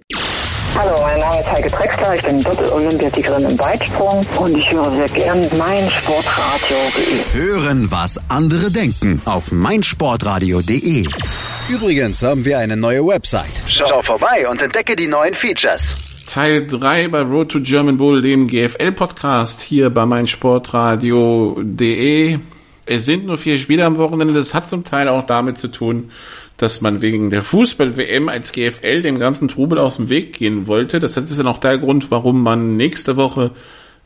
Hallo, mein Name ist Heike Drexler, ich bin Doppel-Olympiasiegerin im Weitsprung und ich höre sehr gern mein Sportradio.de. Hören, was andere denken auf meinsportradio.de. Übrigens haben wir eine neue Website. Schau vorbei und entdecke die neuen Features. Teil 3 bei Road to German Bowl, dem GFL-Podcast hier bei meinsportradio.de. Es sind nur vier Spiele am Wochenende. Das hat zum Teil auch damit zu tun, dass man wegen der Fußball-WM als GFL dem ganzen Trubel aus dem Weg gehen wollte. Das ist dann auch der Grund, warum man nächste Woche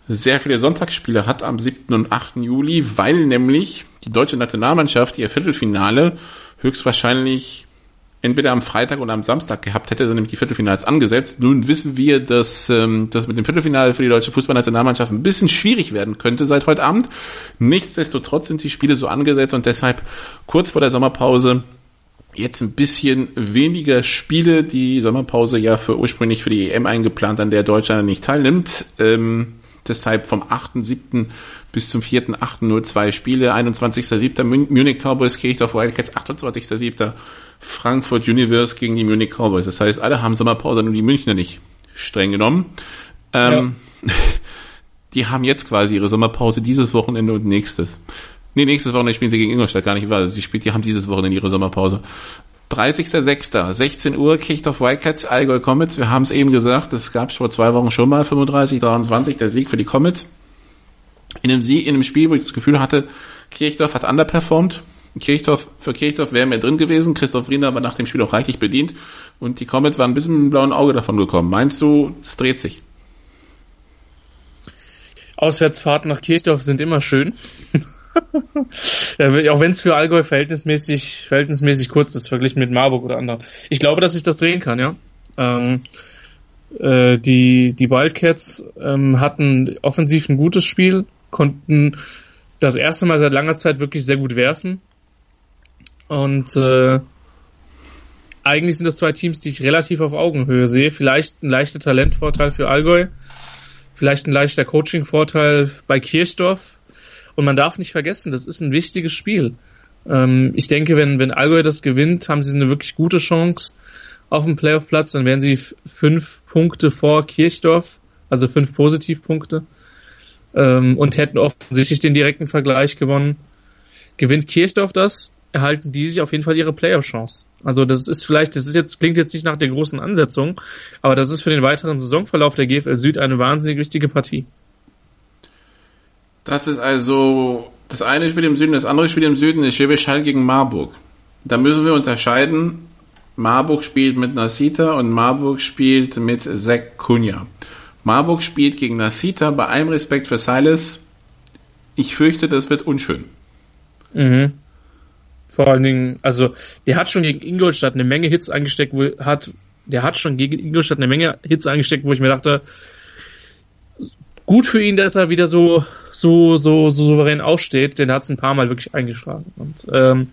sehr viele Sonntagsspiele hat am 7. und 8. Juli, weil nämlich die deutsche Nationalmannschaft ihr Viertelfinale höchstwahrscheinlich entweder am Freitag oder am Samstag gehabt hätte, sind nämlich die Viertelfinals angesetzt. Nun wissen wir, dass ähm, das mit dem Viertelfinale für die deutsche Fußballnationalmannschaft ein bisschen schwierig werden könnte seit heute Abend. Nichtsdestotrotz sind die Spiele so angesetzt und deshalb kurz vor der Sommerpause jetzt ein bisschen weniger Spiele. Die Sommerpause ja für ursprünglich für die EM eingeplant, an der Deutschland nicht teilnimmt. Ähm, deshalb vom 8.7. bis zum 4.8. nur zwei Spiele. 21.7. Munich Cowboys Kirchdorf Wildcats, 28.7. Frankfurt Universe gegen die Munich Cowboys. Das heißt, alle haben Sommerpause, nur die Münchner nicht. Streng genommen. Ähm, ja. Die haben jetzt quasi ihre Sommerpause dieses Wochenende und nächstes. Nee, nächstes Wochenende spielen sie gegen Ingolstadt, gar nicht wahr. Sie spielt, die haben dieses Wochenende ihre Sommerpause. 30.06. 16 Uhr Kirchdorf Wildcats, Allgäu Comets. Wir haben es eben gesagt, das gab es vor zwei Wochen schon mal, 35, 23, der Sieg für die Comets. In einem, Sieg, in einem Spiel, wo ich das Gefühl hatte, Kirchdorf hat underperformed. Kirchdorf, für Kirchdorf wäre mehr drin gewesen. Christoph Riener war nach dem Spiel auch reichlich bedient. Und die Comets waren ein bisschen mit einem blauen Auge davon gekommen. Meinst du, es dreht sich? Auswärtsfahrten nach Kirchdorf sind immer schön. ja, auch wenn es für Allgäu verhältnismäßig, verhältnismäßig kurz ist, verglichen mit Marburg oder anderen. Ich glaube, dass ich das drehen kann, ja. Ähm, äh, die, die Wildcats ähm, hatten offensiv ein gutes Spiel, konnten das erste Mal seit langer Zeit wirklich sehr gut werfen. Und äh, eigentlich sind das zwei Teams, die ich relativ auf Augenhöhe sehe. Vielleicht ein leichter Talentvorteil für Allgäu, vielleicht ein leichter Coaching-Vorteil bei Kirchdorf, und man darf nicht vergessen, das ist ein wichtiges Spiel. Ähm, ich denke, wenn, wenn Allgäu das gewinnt, haben sie eine wirklich gute Chance auf dem Playoff-Platz. Dann wären sie fünf Punkte vor Kirchdorf, also fünf Positivpunkte. Ähm, und hätten offensichtlich den direkten Vergleich gewonnen. Gewinnt Kirchdorf das, erhalten die sich auf jeden Fall ihre Playoff-Chance. Also das ist vielleicht, das ist jetzt, klingt jetzt nicht nach der großen Ansetzung, aber das ist für den weiteren Saisonverlauf der GFL Süd eine wahnsinnig wichtige Partie. Das ist also das eine Spiel im Süden, das andere Spiel im Süden ist Schwäbisch Hall gegen Marburg. Da müssen wir unterscheiden. Marburg spielt mit Nasita und Marburg spielt mit Zach Kunja. Marburg spielt gegen Nasita, bei allem Respekt für Silas. Ich fürchte, das wird unschön. Mhm. Vor allen Dingen, also, der hat schon gegen Ingolstadt eine Menge Hits eingesteckt, wo hat, der hat schon gegen Ingolstadt eine Menge Hits eingesteckt, wo ich mir dachte, gut für ihn, dass er wieder so, so, so, so souverän aufsteht, denn er hat es ein paar Mal wirklich eingeschlagen. Und ähm,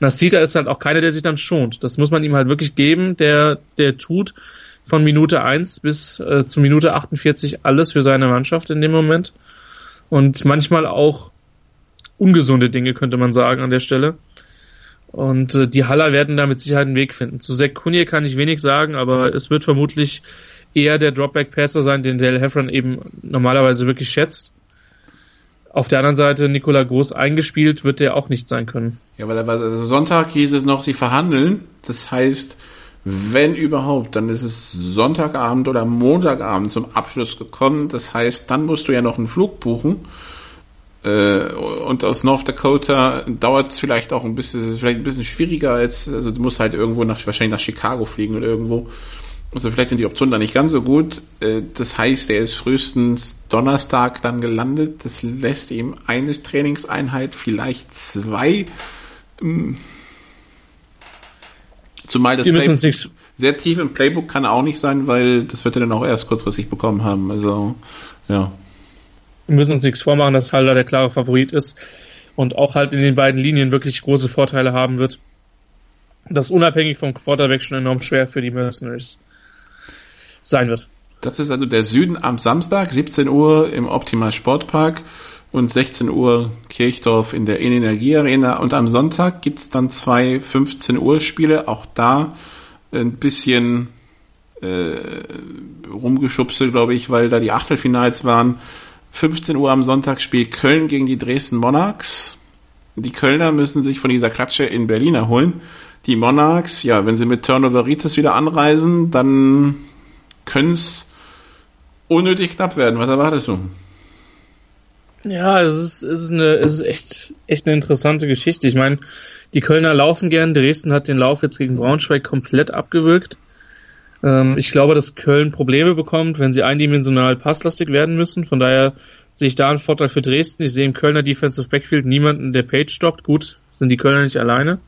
Nasita ist halt auch keiner, der sich dann schont. Das muss man ihm halt wirklich geben, der, der tut von Minute 1 bis äh, zu Minute 48 alles für seine Mannschaft in dem Moment. Und manchmal auch ungesunde Dinge, könnte man sagen, an der Stelle. Und äh, die Haller werden da mit Sicherheit einen Weg finden. Zu Kunje kann ich wenig sagen, aber es wird vermutlich eher der Dropback-Passer sein, den Dale Heffron eben normalerweise wirklich schätzt. Auf der anderen Seite, Nikola Groß eingespielt, wird der auch nicht sein können. Ja, weil also Sonntag hieß es noch, sie verhandeln. Das heißt, wenn überhaupt, dann ist es Sonntagabend oder Montagabend zum Abschluss gekommen. Das heißt, dann musst du ja noch einen Flug buchen. Äh, und aus North Dakota dauert es vielleicht auch ein bisschen, ist vielleicht ein bisschen schwieriger als, also du musst halt irgendwo nach, wahrscheinlich nach Chicago fliegen oder irgendwo. Also vielleicht sind die Optionen da nicht ganz so gut. Äh, das heißt, er ist frühestens Donnerstag dann gelandet. Das lässt ihm eine Trainingseinheit, vielleicht zwei. Ähm, zumal das Playbook sehr tief im Playbook kann auch nicht sein, weil das wird er dann auch erst kurzfristig bekommen haben. Also, ja. Wir müssen uns nichts vormachen, dass Halder der klare Favorit ist und auch halt in den beiden Linien wirklich große Vorteile haben wird. Das unabhängig vom Quarterback schon enorm schwer für die Mercenaries sein wird. Das ist also der Süden am Samstag, 17 Uhr im Optimal Sportpark und 16 Uhr Kirchdorf in der Energie Arena. Und am Sonntag gibt's dann zwei 15 Uhr Spiele. Auch da ein bisschen äh, rumgeschubselt, glaube ich, weil da die Achtelfinals waren. 15 Uhr am Sonntag spielt Köln gegen die Dresden Monarchs. Die Kölner müssen sich von dieser Klatsche in Berlin erholen. Die Monarchs, ja, wenn sie mit Turnoveritis wieder anreisen, dann können es unnötig knapp werden. Was erwartest du? Ja, es ist, es ist, eine, es ist echt, echt eine interessante Geschichte. Ich meine, die Kölner laufen gern. Dresden hat den Lauf jetzt gegen Braunschweig komplett abgewürgt. Ähm, ich glaube, dass Köln Probleme bekommt, wenn sie eindimensional passlastig werden müssen. Von daher sehe ich da einen Vorteil für Dresden. Ich sehe im Kölner Defensive Backfield niemanden, der Page stoppt. Gut, sind die Kölner nicht alleine.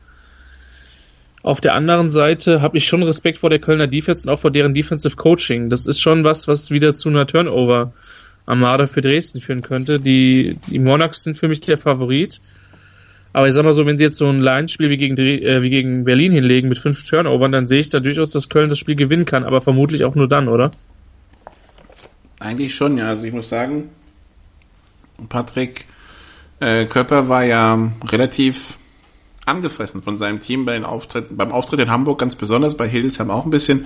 Auf der anderen Seite habe ich schon Respekt vor der Kölner Defense und auch vor deren Defensive Coaching. Das ist schon was, was wieder zu einer Turnover-Armada für Dresden führen könnte. Die, die Monarchs sind für mich der Favorit. Aber ich sag mal so, wenn sie jetzt so ein Line-Spiel wie gegen, äh, wie gegen Berlin hinlegen mit fünf Turnovern, dann sehe ich da durchaus, dass Köln das Spiel gewinnen kann, aber vermutlich auch nur dann, oder? Eigentlich schon, ja. Also ich muss sagen, Patrick äh, Köpper war ja relativ angefressen von seinem Team bei den Auftritten, beim Auftritt in Hamburg ganz besonders, bei Hildesheim auch ein bisschen.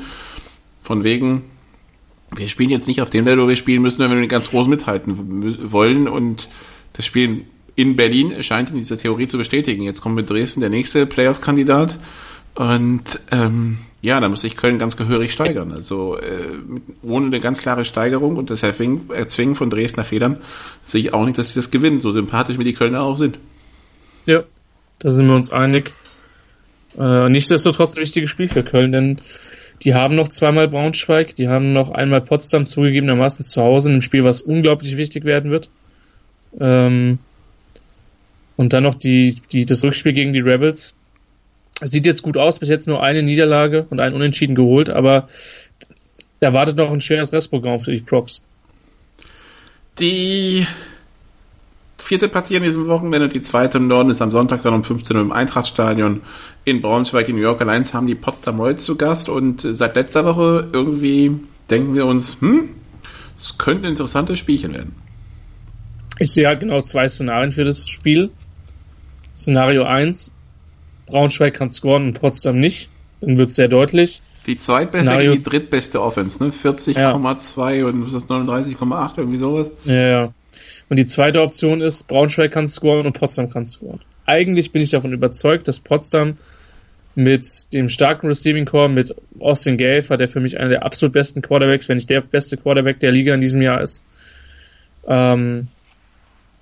Von wegen, wir spielen jetzt nicht auf dem Level, wo wir spielen müssen, wenn wir ganz groß mithalten wollen. Und das Spiel in Berlin scheint in dieser Theorie zu bestätigen. Jetzt kommt mit Dresden der nächste Playoff-Kandidat. Und ähm, ja, da muss sich Köln ganz gehörig steigern. Also äh, ohne eine ganz klare Steigerung und das Erzwingen von Dresdner Federn sehe ich auch nicht, dass sie das gewinnen, so sympathisch wie die Kölner auch sind. Ja, da sind wir uns einig. Äh, nichtsdestotrotz ein wichtiges Spiel für Köln, denn die haben noch zweimal Braunschweig, die haben noch einmal Potsdam zugegebenermaßen zu Hause in einem Spiel, was unglaublich wichtig werden wird. Ähm, und dann noch die, die, das Rückspiel gegen die Rebels. Sieht jetzt gut aus, bis jetzt nur eine Niederlage und ein Unentschieden geholt, aber erwartet noch ein schweres Restprogramm für die Procs. Die vierte Partie an diesem Wochenende, die zweite im Norden ist am Sonntag dann um 15 Uhr im Eintrachtstadion in Braunschweig in New York Alliance haben die Potsdam Royals zu Gast und seit letzter Woche irgendwie denken wir uns, hm, es könnte ein interessantes Spielchen werden. Ich sehe halt genau zwei Szenarien für das Spiel. Szenario 1, Braunschweig kann scoren und Potsdam nicht. Dann wird es sehr deutlich. Die zweitbeste Szenario, die drittbeste Offense, ne? 40,2 ja. und was ist das, 39,8, irgendwie sowas. Ja, ja. Und die zweite Option ist, Braunschweig kann scoren und Potsdam kann scoren. Eigentlich bin ich davon überzeugt, dass Potsdam mit dem starken Receiving Core, mit Austin Gelfer, der für mich einer der absolut besten Quarterbacks, wenn nicht der beste Quarterback der Liga in diesem Jahr ist. Ähm,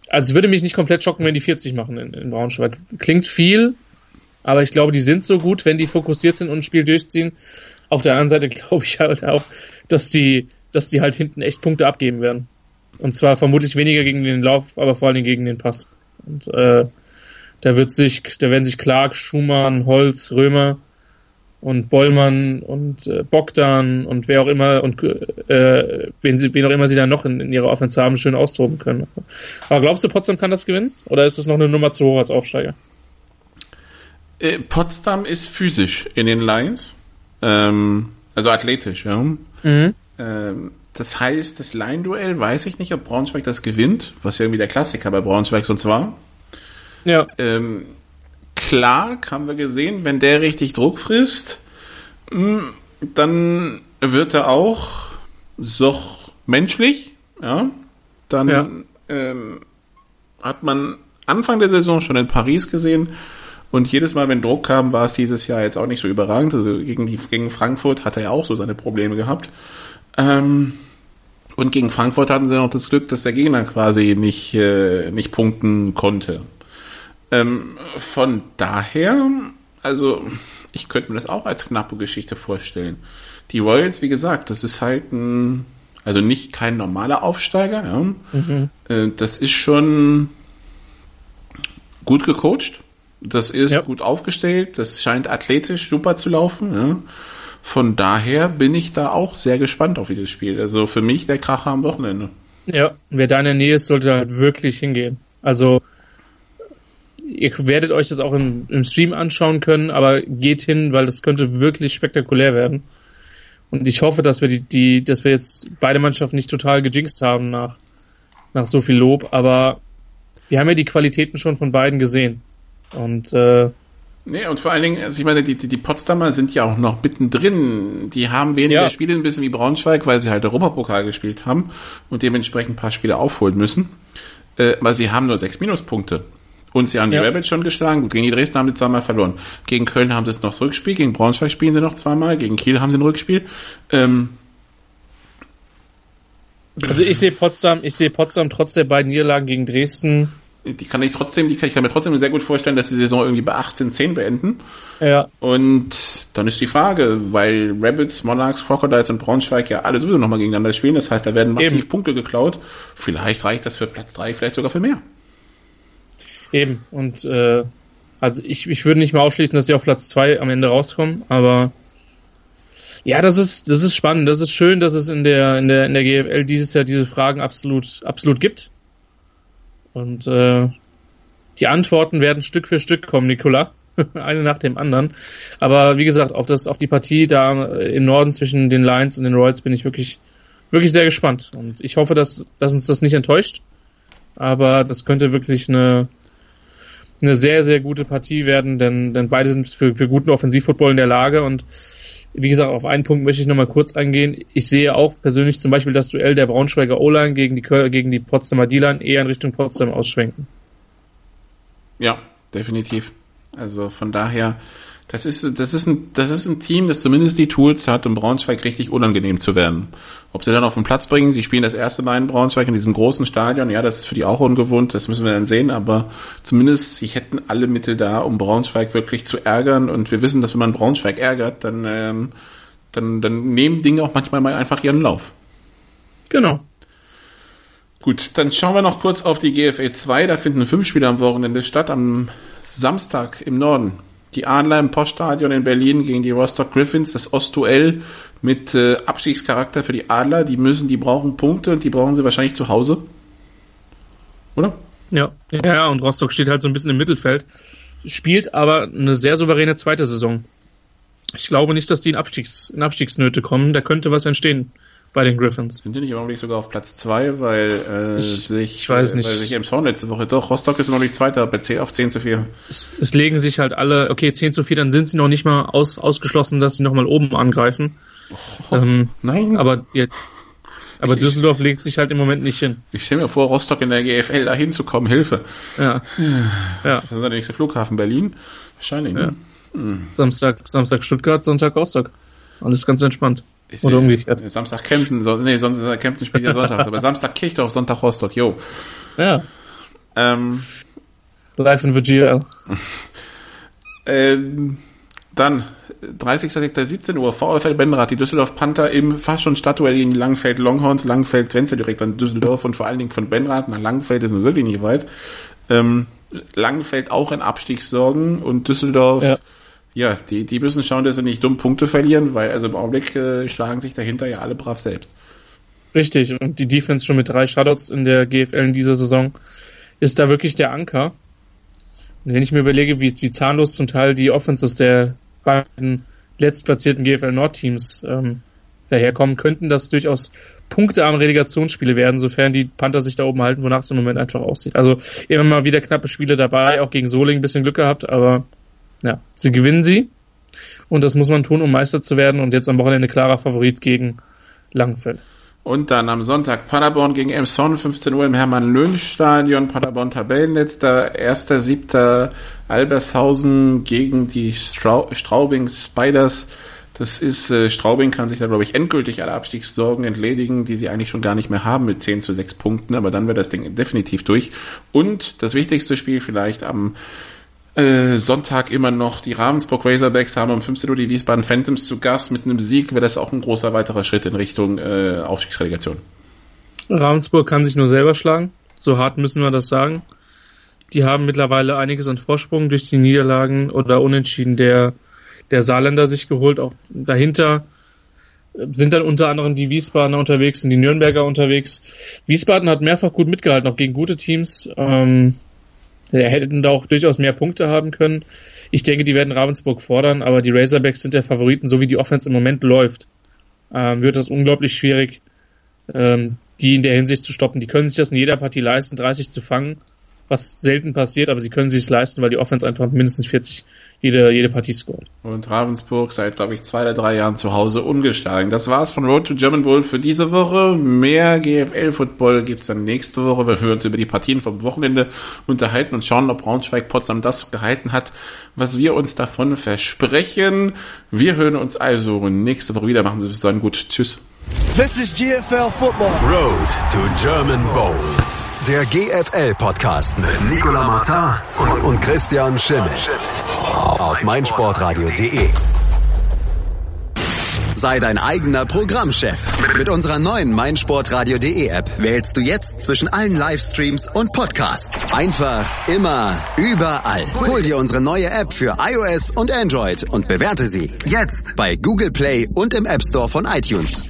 also es würde mich nicht komplett schocken, wenn die 40 machen in, in Braunschweig. Klingt viel, aber ich glaube, die sind so gut, wenn die fokussiert sind und ein Spiel durchziehen. Auf der anderen Seite glaube ich halt auch, dass die, dass die halt hinten echt Punkte abgeben werden. Und zwar vermutlich weniger gegen den Lauf, aber vor allem gegen den Pass. Und äh, da wird sich, da werden sich Clark, Schumann, Holz, Römer und Bollmann und äh, Bogdan und wer auch immer und äh, wen, sie, wen auch immer sie dann noch in, in ihrer Offense haben, schön austoben können. Aber glaubst du, Potsdam kann das gewinnen? Oder ist es noch eine Nummer zu hoch als Aufsteiger? Äh, Potsdam ist physisch in den Lines, ähm, also athletisch, ja. Mhm. Ähm, das heißt, das Line-Duell weiß ich nicht, ob Braunschweig das gewinnt, was ja irgendwie der Klassiker bei Braunschweig sonst war. Ja. Ähm, klar, haben wir gesehen, wenn der richtig Druck frisst, hm, dann wird er auch so menschlich, ja. Dann ja. Ähm, hat man Anfang der Saison schon in Paris gesehen, und jedes Mal, wenn Druck kam, war es dieses Jahr jetzt auch nicht so überragend. Also gegen, die, gegen Frankfurt hat er ja auch so seine Probleme gehabt. Ähm, und gegen Frankfurt hatten sie noch das Glück, dass der Gegner quasi nicht, äh, nicht punkten konnte. Ähm, von daher, also ich könnte mir das auch als knappe Geschichte vorstellen. Die Royals, wie gesagt, das ist halt ein, also nicht kein normaler Aufsteiger. Ja. Mhm. Äh, das ist schon gut gecoacht. Das ist ja. gut aufgestellt, das scheint athletisch super zu laufen. Ja. Von daher bin ich da auch sehr gespannt auf dieses Spiel. Also für mich der Kracher am Wochenende. Ja, wer da in der Nähe ist, sollte halt wirklich hingehen. Also ihr werdet euch das auch im, im Stream anschauen können, aber geht hin, weil das könnte wirklich spektakulär werden. Und ich hoffe, dass wir die, die, dass wir jetzt beide Mannschaften nicht total gejinxt haben nach, nach so viel Lob, aber wir haben ja die Qualitäten schon von beiden gesehen. Und äh, Nee, und vor allen Dingen, also ich meine, die, die, die Potsdamer sind ja auch noch mittendrin. Die haben weniger ja. Spiele ein bisschen wie Braunschweig, weil sie halt Europapokal gespielt haben und dementsprechend ein paar Spiele aufholen müssen. Äh, weil sie haben nur sechs Minuspunkte. Und sie haben die ja. Rabbits schon geschlagen. Gut, gegen die Dresden haben sie zweimal verloren. Gegen Köln haben sie es noch das Rückspiel. Gegen Braunschweig spielen sie noch zweimal. Gegen Kiel haben sie ein Rückspiel. Ähm, also ich sehe Potsdam, ich sehe Potsdam trotz der beiden Niederlagen gegen Dresden die kann ich trotzdem, die kann, ich kann mir trotzdem sehr gut vorstellen, dass die Saison irgendwie bei 18-10 beenden. Ja. Und dann ist die Frage, weil Rabbits, Monarchs, Crocodiles und Braunschweig ja alle sowieso nochmal gegeneinander spielen, das heißt, da werden massiv Eben. Punkte geklaut. Vielleicht reicht das für Platz 3, vielleicht sogar für mehr. Eben. Und äh, also ich, ich würde nicht mal ausschließen, dass sie auf Platz 2 am Ende rauskommen, aber ja, das ist, das ist spannend. Das ist schön, dass es in der, in der, in der GFL dieses Jahr diese Fragen absolut, absolut gibt. Und äh, die Antworten werden Stück für Stück kommen, Nicola. Eine nach dem anderen. Aber wie gesagt, auf das, auf die Partie da im Norden zwischen den Lions und den Royals bin ich wirklich, wirklich sehr gespannt. Und ich hoffe, dass, dass uns das nicht enttäuscht. Aber das könnte wirklich eine, eine sehr, sehr gute Partie werden, denn, denn beide sind für, für guten Offensivfootball in der Lage und wie gesagt, auf einen Punkt möchte ich nochmal kurz eingehen. Ich sehe auch persönlich zum Beispiel das Duell der Braunschweiger O-Line gegen die, gegen die Potsdamer D-Line eher in Richtung Potsdam ausschwenken. Ja, definitiv. Also von daher, das ist, das ist ein, das ist ein Team, das zumindest die Tools hat, um Braunschweig richtig unangenehm zu werden. Ob sie dann auf den Platz bringen, sie spielen das erste Mal in Braunschweig in diesem großen Stadion, ja, das ist für die auch ungewohnt, das müssen wir dann sehen, aber zumindest sie hätten alle Mittel da, um Braunschweig wirklich zu ärgern und wir wissen, dass wenn man Braunschweig ärgert, dann, ähm, dann, dann nehmen Dinge auch manchmal mal einfach ihren Lauf. Genau. Gut, dann schauen wir noch kurz auf die GFA 2. Da finden fünf Spiele am Wochenende statt. Am Samstag im Norden die Adler im Poststadion in Berlin gegen die Rostock Griffins, das Ostduell mit äh, Abstiegscharakter für die Adler. Die müssen, die brauchen Punkte und die brauchen sie wahrscheinlich zu Hause. Oder? Ja, ja, und Rostock steht halt so ein bisschen im Mittelfeld, spielt aber eine sehr souveräne zweite Saison. Ich glaube nicht, dass die in, Abstiegs, in Abstiegsnöte kommen. Da könnte was entstehen bei den Griffins. Sind die nicht im Augenblick sogar auf Platz 2, weil äh, ich, sich, ich weiß nicht. weil sich Emshorn letzte Woche doch, Rostock ist im Augenblick Zweiter bei 10, auf 10 zu 4. Es, es, legen sich halt alle, okay, 10 zu 4, dann sind sie noch nicht mal aus, ausgeschlossen, dass sie nochmal oben angreifen. Oh, ähm, nein. Aber, jetzt, aber ich, Düsseldorf legt sich halt im Moment nicht hin. Ich stelle mir vor, Rostock in der GFL da hinzukommen, Hilfe. Ja. ja. Das ist der nächste Flughafen Berlin. Wahrscheinlich. Ne? Ja. Hm. Samstag, Samstag Stuttgart, Sonntag Rostock. Alles ganz entspannt. Ich Oder umgekehrt. Samstag Kempten, so, nee, Sonntag, Kempten spielt ja Sonntag, aber Samstag Kirchdorf, Sonntag Rostock, jo. Ja. Ähm, Live in Virginia. ähm, dann 30.06. Uhr, VfL Benrath, die Düsseldorf Panther im fast schon Stadtduell gegen Langfeld Longhorns, Langfeld Grenze direkt an Düsseldorf und vor allen Dingen von Benrath nach Langfeld ist nun wirklich nicht weit. Ähm, Langfeld auch in Abstiegssorgen und Düsseldorf ja. Ja, die, die müssen schauen, dass sie nicht dumm Punkte verlieren, weil also im Augenblick äh, schlagen sich dahinter ja alle brav selbst. Richtig, und die Defense schon mit drei Shutouts in der GFL in dieser Saison ist da wirklich der Anker. wenn ich mir überlege, wie, wie zahnlos zum Teil die Offenses der beiden letztplatzierten GFL Nord-Teams ähm, daherkommen, könnten das durchaus punktearme Relegationsspiele werden, sofern die Panther sich da oben halten, wonach es im Moment einfach aussieht. Also immer mal wieder knappe Spiele dabei, auch gegen Soling ein bisschen Glück gehabt, aber ja, sie gewinnen sie. Und das muss man tun, um Meister zu werden. Und jetzt am Wochenende klarer Favorit gegen Langfeld. Und dann am Sonntag Paderborn gegen Emson, 15 Uhr im Hermann-Löhn-Stadion. Paderborn Tabellenletzter, erster, siebter Albershausen gegen die Strau Straubing Spiders. Das ist, äh, Straubing kann sich da, glaube ich, endgültig alle Abstiegssorgen entledigen, die sie eigentlich schon gar nicht mehr haben mit 10 zu 6 Punkten, aber dann wird das Ding definitiv durch. Und das wichtigste Spiel vielleicht am äh, Sonntag immer noch die Ravensburg Razorbacks haben um 15 Uhr die Wiesbaden Phantoms zu Gast. Mit einem Sieg wäre das auch ein großer weiterer Schritt in Richtung äh, Aufstiegsrelegation. Ravensburg kann sich nur selber schlagen. So hart müssen wir das sagen. Die haben mittlerweile einiges an Vorsprung durch die Niederlagen oder Unentschieden der, der Saarländer sich geholt. Auch dahinter sind dann unter anderem die Wiesbadener unterwegs, sind die Nürnberger unterwegs. Wiesbaden hat mehrfach gut mitgehalten, auch gegen gute Teams. Ähm, er hätten da auch durchaus mehr Punkte haben können. Ich denke, die werden Ravensburg fordern, aber die Razorbacks sind der Favoriten, so wie die Offense im Moment läuft. Ähm, wird das unglaublich schwierig, ähm, die in der Hinsicht zu stoppen. Die können sich das in jeder Partie leisten, 30 zu fangen, was selten passiert, aber sie können sich es leisten, weil die Offense einfach mindestens 40 jede, jede Partie scored. Und Ravensburg seit, glaube ich, zwei oder drei Jahren zu Hause ungeschlagen. Das war's von Road to German Bowl für diese Woche. Mehr GFL-Football gibt's dann nächste Woche, wenn wir uns über die Partien vom Wochenende unterhalten und schauen, ob Braunschweig-Potsdam das gehalten hat, was wir uns davon versprechen. Wir hören uns also nächste Woche wieder. Machen Sie bis dann gut. Tschüss. This is GFL Football. Road to German Bowl. Der GFL-Podcast mit Nicola Martin und, Christian Schimmel. Auf meinsportradio.de. Sei dein eigener Programmchef. Mit unserer neuen meinsportradio.de App wählst du jetzt zwischen allen Livestreams und Podcasts. Einfach, immer, überall. Hol dir unsere neue App für iOS und Android und bewerte sie jetzt bei Google Play und im App Store von iTunes.